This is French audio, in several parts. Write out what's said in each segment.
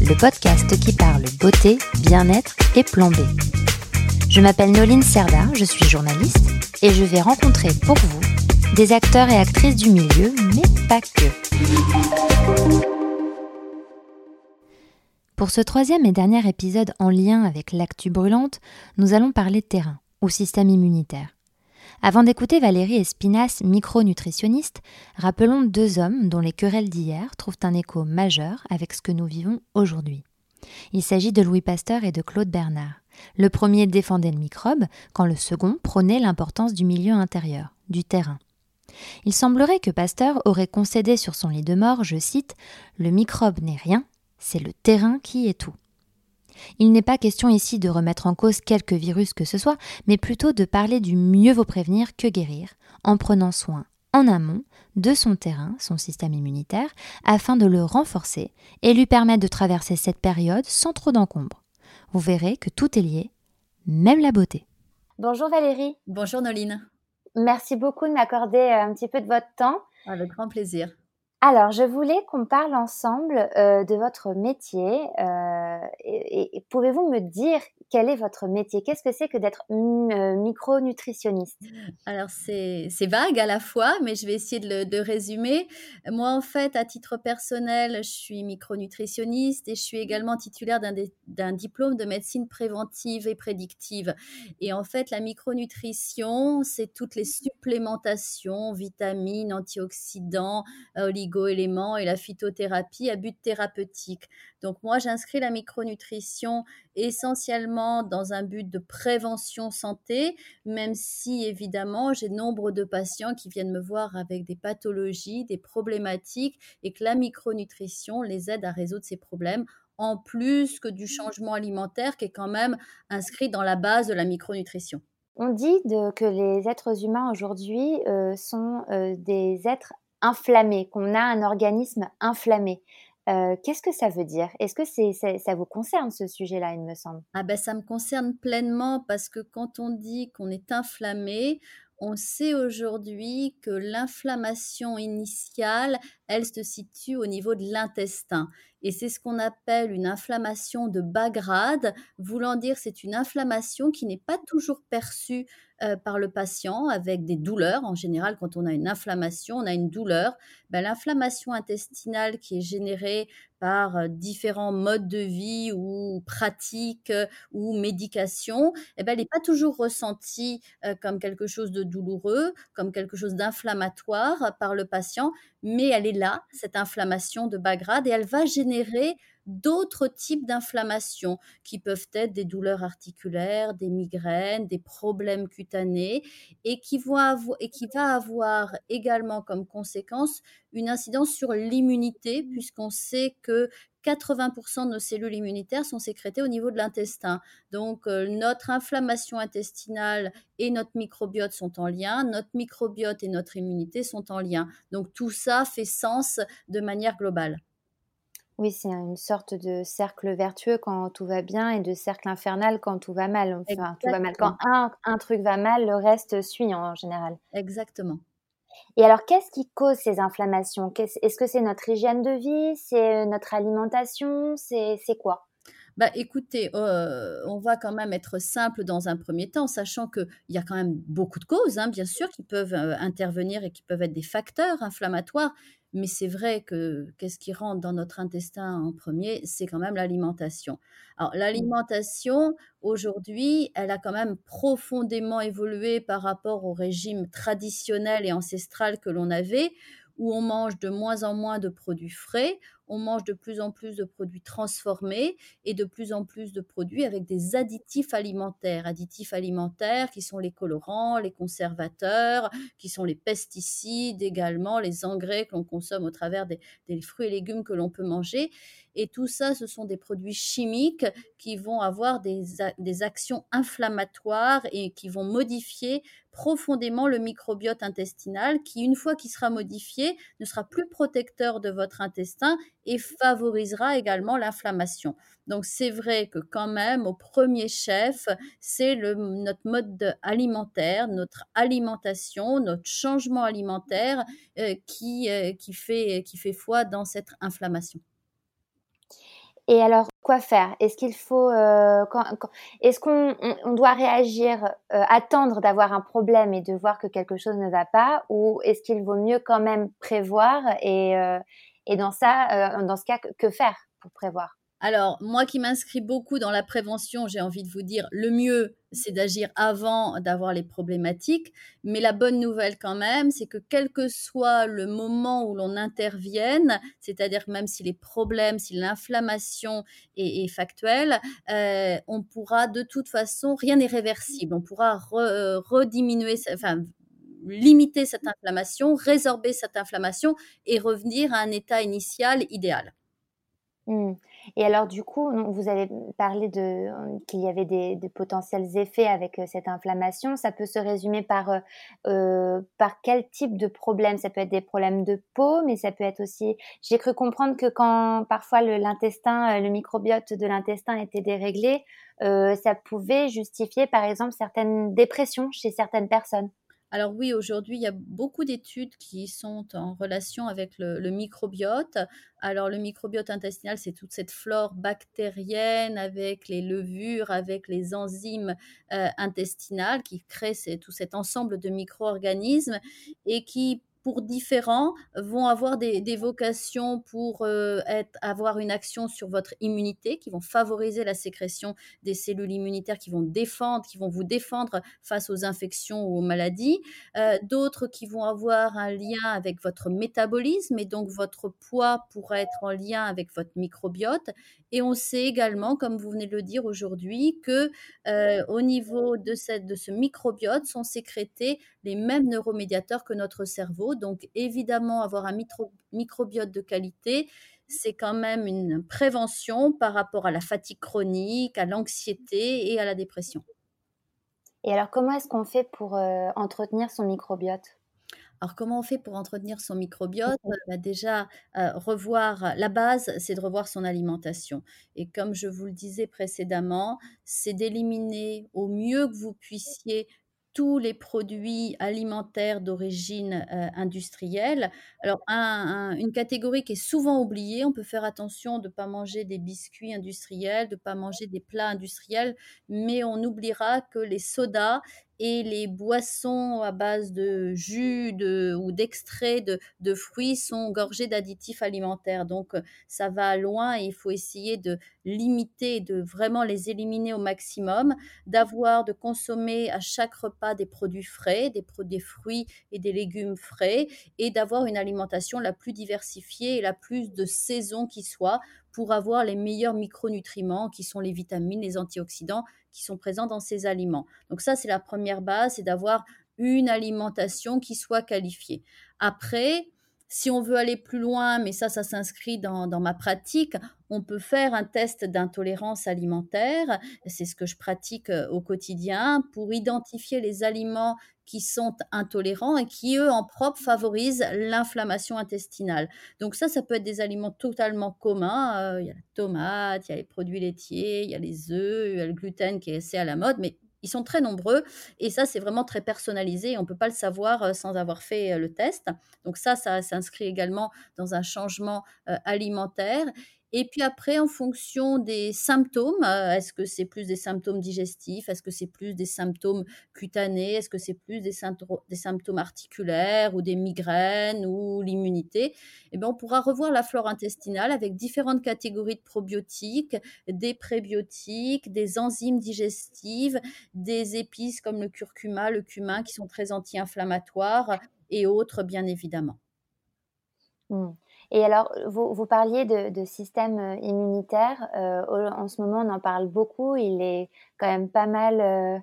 le podcast qui parle beauté, bien-être et plan B. Je m'appelle Noline Serda, je suis journaliste et je vais rencontrer pour vous des acteurs et actrices du milieu, mais pas que. Pour ce troisième et dernier épisode en lien avec l'actu brûlante, nous allons parler terrain ou système immunitaire. Avant d'écouter Valérie Espinas, micronutritionniste, rappelons deux hommes dont les querelles d'hier trouvent un écho majeur avec ce que nous vivons aujourd'hui. Il s'agit de Louis Pasteur et de Claude Bernard. Le premier défendait le microbe, quand le second prônait l'importance du milieu intérieur, du terrain. Il semblerait que Pasteur aurait concédé sur son lit de mort, je cite, Le microbe n'est rien, c'est le terrain qui est tout. Il n'est pas question ici de remettre en cause quelque virus que ce soit, mais plutôt de parler du mieux vaut prévenir que guérir, en prenant soin en amont de son terrain, son système immunitaire, afin de le renforcer et lui permettre de traverser cette période sans trop d'encombre. Vous verrez que tout est lié, même la beauté. Bonjour Valérie. Bonjour Noline. Merci beaucoup de m'accorder euh, un petit peu de votre temps. Avec grand plaisir. Alors, je voulais qu'on parle ensemble euh, de votre métier. Euh, et, pouvez-vous me dire quel est votre métier? Qu'est-ce que c'est que d'être euh, micronutritionniste? Alors, c'est vague à la fois, mais je vais essayer de, de, résumer. Moi, en fait, à titre personnel, je suis micronutritionniste et je suis également titulaire d'un diplôme de médecine préventive et prédictive. Et en fait, la micronutrition, c'est toutes les supplémentations, vitamines, antioxydants, oligo éléments et la phytothérapie à but thérapeutique. Donc moi, j'inscris la micronutrition essentiellement dans un but de prévention santé, même si évidemment j'ai nombre de patients qui viennent me voir avec des pathologies, des problématiques et que la micronutrition les aide à résoudre ces problèmes en plus que du changement alimentaire qui est quand même inscrit dans la base de la micronutrition. On dit que les êtres humains aujourd'hui euh, sont euh, des êtres inflammé, qu'on a un organisme inflammé. Euh, qu'est-ce que ça veut dire? Est-ce que ça vous concerne ce sujet-là, il me semble? Ah ben ça me concerne pleinement parce que quand on dit qu'on est inflammé, on sait aujourd'hui que l'inflammation initiale, elle se situe au niveau de l'intestin. Et c'est ce qu'on appelle une inflammation de bas grade, voulant dire c'est une inflammation qui n'est pas toujours perçue euh, par le patient avec des douleurs. En général, quand on a une inflammation, on a une douleur. Ben, L'inflammation intestinale qui est générée par euh, différents modes de vie ou pratiques euh, ou médications, eh ben, elle n'est pas toujours ressentie comme quelque chose de douloureux, comme quelque chose d'inflammatoire par le patient, mais elle est là, cette inflammation de bas grade, et elle va générer d'autres types d'inflammations qui peuvent être des douleurs articulaires, des migraines, des problèmes cutanés et qui, vont et qui va avoir également comme conséquence une incidence sur l'immunité puisqu'on sait que 80% de nos cellules immunitaires sont sécrétées au niveau de l'intestin. Donc euh, notre inflammation intestinale et notre microbiote sont en lien, notre microbiote et notre immunité sont en lien. Donc tout ça fait sens de manière globale. Oui, c'est une sorte de cercle vertueux quand tout va bien et de cercle infernal quand tout va mal. Enfin, tout va mal. Quand un, un, truc va mal, le reste suit en général. Exactement. Et alors, qu'est-ce qui cause ces inflammations? Est-ce que c'est notre hygiène de vie? C'est euh, notre alimentation? C'est quoi? Bah, écoutez, euh, on va quand même être simple dans un premier temps, sachant qu'il y a quand même beaucoup de causes, hein, bien sûr, qui peuvent euh, intervenir et qui peuvent être des facteurs inflammatoires. Mais c'est vrai que qu'est-ce qui rentre dans notre intestin en premier C'est quand même l'alimentation. Alors mmh. l'alimentation, aujourd'hui, elle a quand même profondément évolué par rapport au régime traditionnel et ancestral que l'on avait, où on mange de moins en moins de produits frais, on mange de plus en plus de produits transformés et de plus en plus de produits avec des additifs alimentaires. Additifs alimentaires qui sont les colorants, les conservateurs, qui sont les pesticides également, les engrais que l'on consomme au travers des, fruits et légumes que l'on peut manger. Et tout ça, ce sont des produits chimiques qui vont avoir des actions inflammatoires et qui vont modifier profondément le microbiote intestinal qui, une fois qu'il sera modifié, ne sera plus protecteur de votre intestin et favorisera également l'inflammation. Donc c'est vrai que quand même, au premier chef, c'est notre mode alimentaire, notre alimentation, notre changement alimentaire euh, qui, euh, qui, fait, qui fait foi dans cette inflammation. Et alors, quoi faire? Est-ce qu'il faut, euh, est-ce qu'on on, doit réagir, euh, attendre d'avoir un problème et de voir que quelque chose ne va pas, ou est-ce qu'il vaut mieux quand même prévoir et, euh, et dans ça, dans ce cas, que faire pour prévoir? Alors, moi qui m'inscris beaucoup dans la prévention, j'ai envie de vous dire, le mieux, c'est d'agir avant d'avoir les problématiques. Mais la bonne nouvelle quand même, c'est que quel que soit le moment où l'on intervienne, c'est-à-dire même si les problèmes, si l'inflammation est, factuelle, euh, on pourra de toute façon, rien n'est réversible. On pourra rediminuer, enfin, limiter cette inflammation, résorber cette inflammation et revenir à un état initial idéal. Mmh. Et alors du coup, vous avez parlé de qu'il y avait des, potentiels effets avec euh, cette inflammation. Ça peut se résumer par euh, euh, par quel type de problème? Ça peut être des problèmes de peau, mais ça peut être aussi. J'ai cru comprendre que quand parfois l'intestin, le, microbiote de l'intestin était déréglé, ça pouvait justifier par exemple certaines dépressions chez certaines personnes. Alors oui, aujourd'hui, il y a beaucoup d'études qui sont en relation avec le, microbiote. Alors le microbiote intestinal, c'est toute cette flore bactérienne avec les levures, avec les enzymes euh, intestinales qui créent tout cet ensemble de micro-organismes et qui pour différents vont avoir des, vocations pour euh, être, avoir une action sur votre immunité, qui vont favoriser la sécrétion des cellules immunitaires qui vont défendre, qui vont vous défendre face aux infections ou aux maladies. Euh, d'autres qui vont avoir un lien avec votre métabolisme et donc votre poids pourrait être en lien avec votre microbiote. Et on sait également, comme vous venez de le dire aujourd'hui, que euh, au niveau de, cette, de ce microbiote sont sécrétés les mêmes neuromédiateurs que notre cerveau. Donc évidemment, avoir un microbiote de qualité, c'est quand même une prévention par rapport à la fatigue chronique, à l'anxiété et à la dépression. Et alors, comment est-ce qu'on fait pour euh, entretenir son microbiote? Alors, comment on fait pour entretenir son microbiote? Bah, Déjà, euh, revoir la base, c'est de revoir son alimentation. Et comme je vous le disais précédemment, c'est d'éliminer au mieux que vous puissiez tous les produits alimentaires d'origine euh, industrielle. Alors, une catégorie qui est souvent oubliée, on peut faire attention de ne pas manger des biscuits industriels, de ne pas manger des plats industriels, mais on oubliera que les sodas et les boissons à base de jus de, ou d'extrait de, de, fruits sont gorgées d'additifs alimentaires. Donc, ça va loin et il faut essayer de limiter, de vraiment les éliminer au maximum, d'avoir, de consommer à chaque repas des produits frais, des, des fruits et des légumes frais et d'avoir une alimentation la plus diversifiée et la plus de saison qui soit pour avoir les meilleurs micronutriments qui sont les vitamines, les antioxydants qui sont présents dans ces aliments. Donc ça, c'est la première base, c'est d'avoir une alimentation qui soit qualifiée. Après, si on veut aller plus loin, mais ça, ça s'inscrit dans, ma pratique, on peut faire un test d'intolérance alimentaire. C'est ce que je pratique euh, au quotidien pour identifier les aliments qui sont intolérants et qui, eux, en propre, favorisent l'inflammation intestinale. Donc ça, ça peut être des aliments totalement communs. Euh, il y a la tomate, il y a les produits laitiers, il y a les œufs, il y a le gluten qui est assez à la mode, mais ils sont très nombreux et ça, c'est vraiment très personnalisé. On ne peut pas le savoir euh, sans avoir fait euh, le test. Donc ça, ça s'inscrit également dans un changement euh, alimentaire. Et puis après, en fonction des symptômes, euh, est-ce que c'est plus des symptômes digestifs Est-ce que c'est plus des symptômes cutanés Est-ce que c'est plus des, symptômes articulaires ou des migraines ou l'immunité Eh bien, on pourra revoir la flore intestinale avec différentes catégories de probiotiques, des prébiotiques, des enzymes digestives, des épices comme le curcuma, le cumin qui sont très anti-inflammatoires et autres, bien évidemment. Mmh. Et alors, vous, vous parliez de, système immunitaire. en ce moment, on en parle beaucoup. Il est quand même pas mal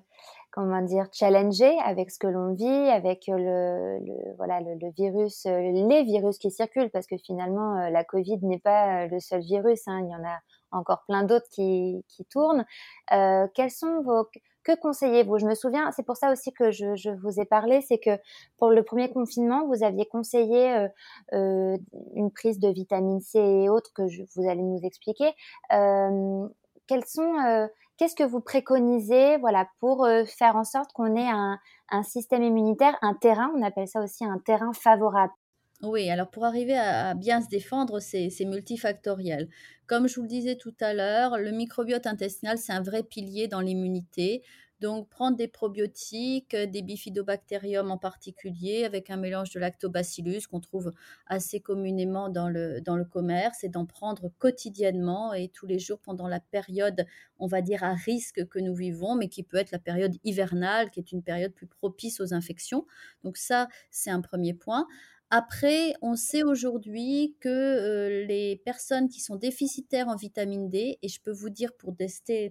comment dire, challenger avec ce que l'on vit, avec le, voilà, le, virus, euh, les virus qui circulent, parce que finalement, euh, la Covid n'est pas euh, le seul virus, hein, il y en a encore plein d'autres qui, qui tournent. Euh, quels sont vos, que conseillez-vous? Je me souviens, c'est pour ça aussi que je, vous ai parlé, c'est que pour le premier confinement, vous aviez conseillé euh, une prise de vitamine C et autres que vous allez nous expliquer. Euh, Qu'est-ce que vous préconisez voilà, pour euh, faire en sorte qu'on ait un, système immunitaire, un terrain, on appelle ça aussi un terrain favorable? Oui, alors pour arriver à, bien se défendre, c'est multifactoriel. Comme je vous le disais tout à l'heure, le microbiote intestinal, c'est un vrai pilier dans l'immunité. Donc, prendre des probiotiques, euh, des bifidobacterium en particulier, avec un mélange de lactobacillus qu'on trouve assez communément dans le commerce, et d'en prendre quotidiennement et tous les jours pendant la période, on va dire, à risque que nous vivons, mais qui peut être la période hivernale, qui est une période plus propice aux infections. Donc, ça, c'est un premier point. Après, on sait aujourd'hui que euh, les personnes qui sont déficitaires en vitamine D, et je peux vous dire pour,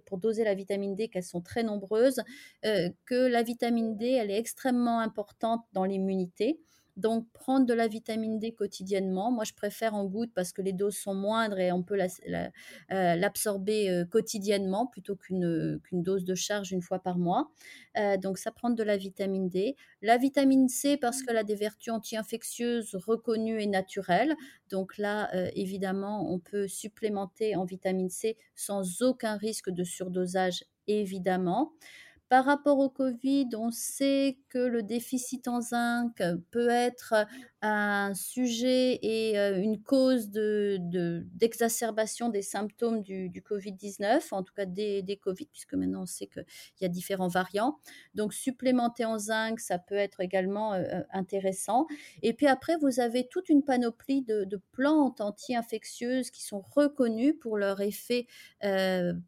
pour doser la vitamine D qu'elles sont très nombreuses, euh, que la vitamine D, elle est extrêmement importante dans l'immunité. Donc, prendre de la vitamine D quotidiennement. Moi, je préfère en gouttes parce que les doses sont moindres et on peut euh, l'absorber euh, quotidiennement plutôt qu'une dose de charge une fois par mois. Euh, donc, ça prend de la vitamine D. La vitamine C parce qu'elle a des vertus anti-infectieuses reconnues et naturelles. Donc là, évidemment, on peut supplémenter en vitamine C sans aucun risque de surdosage, évidemment. Par rapport au Covid, on sait que le déficit en zinc peut être un sujet et une cause de, d'exacerbation des symptômes du, Covid-19, en tout cas des, des, Covid, puisque maintenant on sait qu'il y a différents variants. Donc supplémenter en zinc, ça peut être également intéressant. Et puis après, vous avez toute une panoplie de, plantes anti-infectieuses qui sont reconnues pour leur effet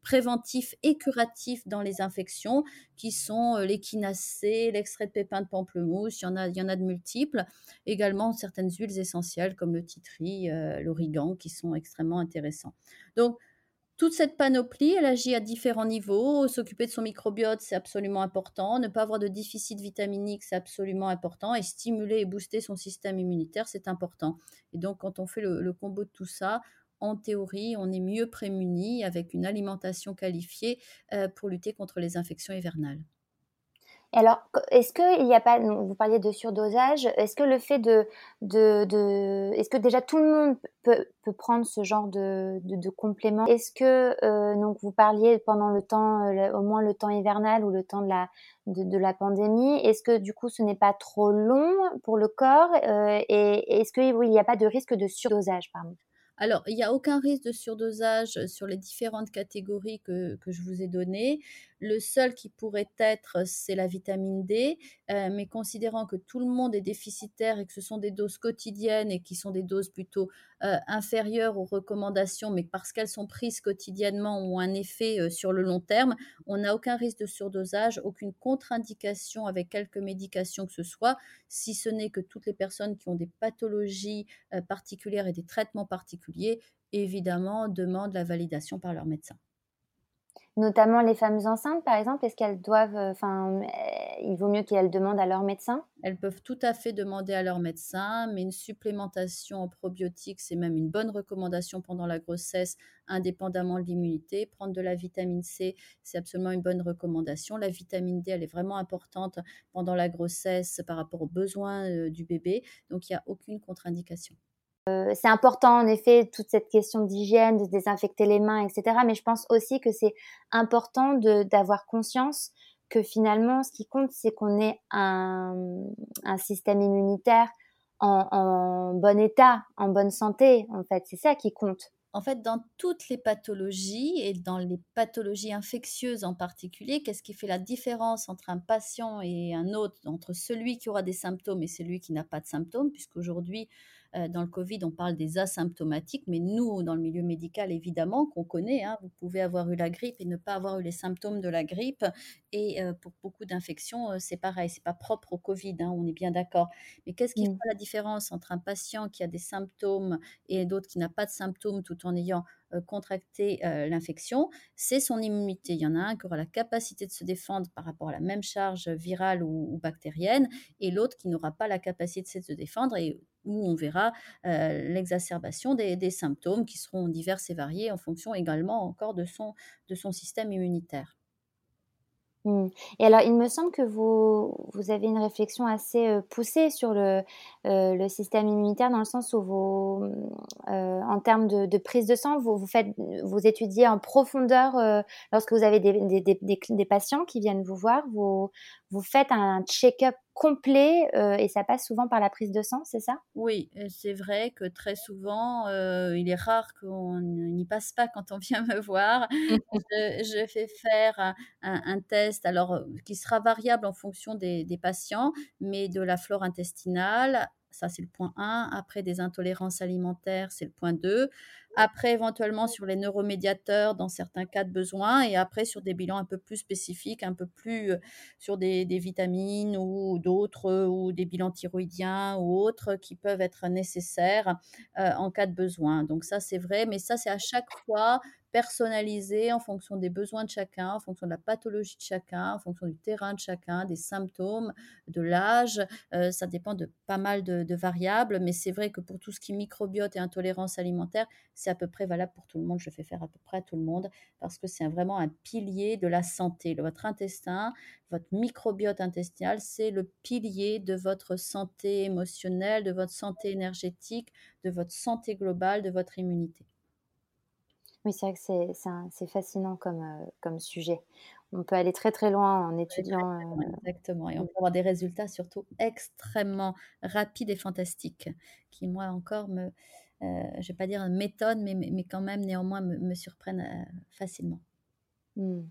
préventif et curatif dans les infections qui sont l'échinacée, l'extrait de pépins de pamplemousse, il y en a, il y en a de multiples. Également certaines huiles essentielles comme le titri, l'origan, qui sont extrêmement intéressants. Donc, toute cette panoplie, elle agit à différents niveaux. S'occuper de son microbiote, c'est absolument important. Ne pas avoir de déficit vitaminique, c'est absolument important. Et stimuler et booster son système immunitaire, c'est important. Et donc, quand on fait le combo de tout ça, en théorie, on est mieux prémuni avec une alimentation qualifiée euh, pour lutter contre les infections hivernales. Alors, est-ce qu'il n'y a pas, vous parliez de surdosage, est-ce que le fait de, de, est-ce que déjà tout le monde peut, prendre ce genre de, de, complément? Est-ce que, euh, donc vous parliez pendant le temps, euh, au moins le temps hivernal ou le temps de la, de, la pandémie, est-ce que du coup ce n'est pas trop long pour le corps? Et est-ce qu'il n'y a pas de risque de surdosage pardon alors, il n'y a aucun risque de surdosage sur les différentes catégories que, que je vous ai données. Le seul qui pourrait être, c'est la vitamine D, euh, mais considérant que tout le monde est déficitaire et que ce sont des doses quotidiennes et qui sont des doses plutôt euh, inférieures aux recommandations, mais parce qu'elles sont prises quotidiennement ont un effet euh, sur le long terme, on n'a aucun risque de surdosage, aucune contre-indication avec quelques médications que ce soit, si ce n'est que toutes les personnes qui ont des pathologies particulières et des traitements particuliers, évidemment, demandent la validation par leur médecin notamment les femmes enceintes, par exemple, est-ce qu'elles doivent, euh, enfin, euh, il vaut mieux qu'elles demandent à leur médecin? Elles peuvent tout à fait demander à leur médecin, mais une supplémentation en probiotiques, c'est même une bonne recommandation pendant la grossesse, indépendamment de l'immunité. Prendre de la vitamine C, c'est absolument une bonne recommandation. La vitamine D, elle est vraiment importante pendant la grossesse par rapport aux besoins euh, du bébé, donc il n'y a aucune contre-indication. Euh, c'est important en effet toute cette question d'hygiène, de désinfecter les mains, etc. Mais je pense aussi que c'est important d'avoir conscience que finalement, ce qui compte, c'est qu'on ait un, système immunitaire en, bon état, en bonne santé. En fait, c'est ça qui compte. En fait, dans toutes les pathologies et dans les pathologies infectieuses en particulier, qu'est-ce qui fait la différence entre un patient et un autre, entre celui qui aura des symptômes et celui qui n'a pas de symptômes, puisqu'aujourd'hui, dans le Covid, on parle des asymptomatiques, mais nous, dans le milieu médical, évidemment, qu'on connaît, hein, vous pouvez avoir eu la grippe et ne pas avoir eu les symptômes de la grippe. Et euh, pour beaucoup d'infections, euh, c'est pareil, c'est pas propre au Covid, hein, on est bien d'accord. Mais qu'est-ce qui fait la différence entre un patient qui a des symptômes et d'autres qui n'a pas de symptômes tout en ayant contracté l'infection, c'est son immunité. Il y en a un qui aura la capacité de se défendre par rapport à la même charge virale ou, bactérienne, et l'autre qui n'aura pas la capacité de se défendre et où on verra l'exacerbation des, symptômes qui seront divers et variés en fonction également encore de son, de son système immunitaire. Mmh. Et alors, il me semble que vous, vous avez une réflexion assez poussée sur le, le système immunitaire, dans le sens où vous, en termes de, prise de sang, vous, vous, faites, vous étudiez en profondeur lorsque vous avez des, des, des, patients qui viennent vous voir, vous, vous faites un check-up complet euh, et ça passe souvent par la prise de sang, c'est ça? Oui, c'est vrai que très souvent, euh, il est rare qu'on n'y passe pas quand on vient me voir. je, fais faire un, test, alors euh, qui sera variable en fonction des, des patients, mais de la flore intestinale, ça c'est le point 1. Après des intolérances alimentaires, c'est le point 2 après éventuellement sur les neuromédiateurs dans certains cas de besoin, et après sur des bilans un peu plus spécifiques, un peu plus euh, sur des, vitamines ou d'autres, ou des bilans thyroïdiens ou autres qui peuvent être nécessaires euh, en cas de besoin. Donc ça c'est vrai, mais ça c'est à chaque fois personnalisé en fonction des besoins de chacun, en fonction de la pathologie de chacun, en fonction du terrain de chacun, des symptômes, de l'âge. Euh, ça dépend de pas mal de, variables, mais c'est vrai que pour tout ce qui est microbiote et intolérance alimentaire, c'est à peu près valable pour tout le monde. Je fais faire à peu près à tout le monde parce que c'est vraiment un pilier de la santé. Votre intestin, votre microbiote intestinal, c'est le pilier de votre santé émotionnelle, de votre santé énergétique, de votre santé globale, de votre immunité. Oui, c'est vrai que c'est fascinant comme, euh, comme sujet. On peut aller très très loin en étudiant. Exactement, Et on peut avoir des résultats surtout extrêmement rapides et fantastiques, qui moi encore me, je ne vais pas dire méthode, mais, mais, quand même néanmoins me, surprennent facilement. Mmh.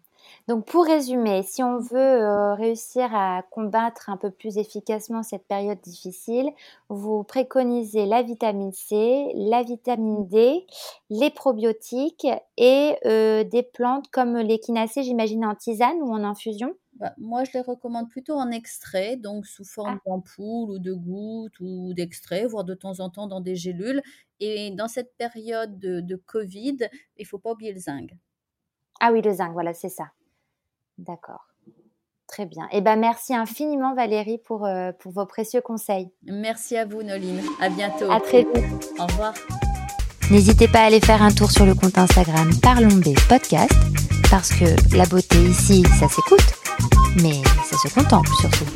Donc pour résumer, si on veut euh, réussir à combattre un peu plus efficacement cette période difficile, vous préconisez la vitamine C, la vitamine D, les probiotiques et euh, des plantes comme l'échinacée, j'imagine en tisane ou en infusion bah, moi, je les recommande plutôt en extrait, donc sous forme ah. d'ampoule ou de gouttes ou d'extrait, voire de temps en temps dans des gélules. Et dans cette période de, de Covid, il ne faut pas oublier le zinc. Ah oui, le zinc, voilà, c'est ça. D'accord. Très bien. Eh ben, merci infiniment Valérie pour, euh, pour vos précieux conseils. Merci à vous Noline. À bientôt. À très vite. Au revoir. N'hésitez pas à aller faire un tour sur le compte Instagram Parlons B Podcast parce que la beauté ici, ça s'écoute, mais ça se contemple surtout.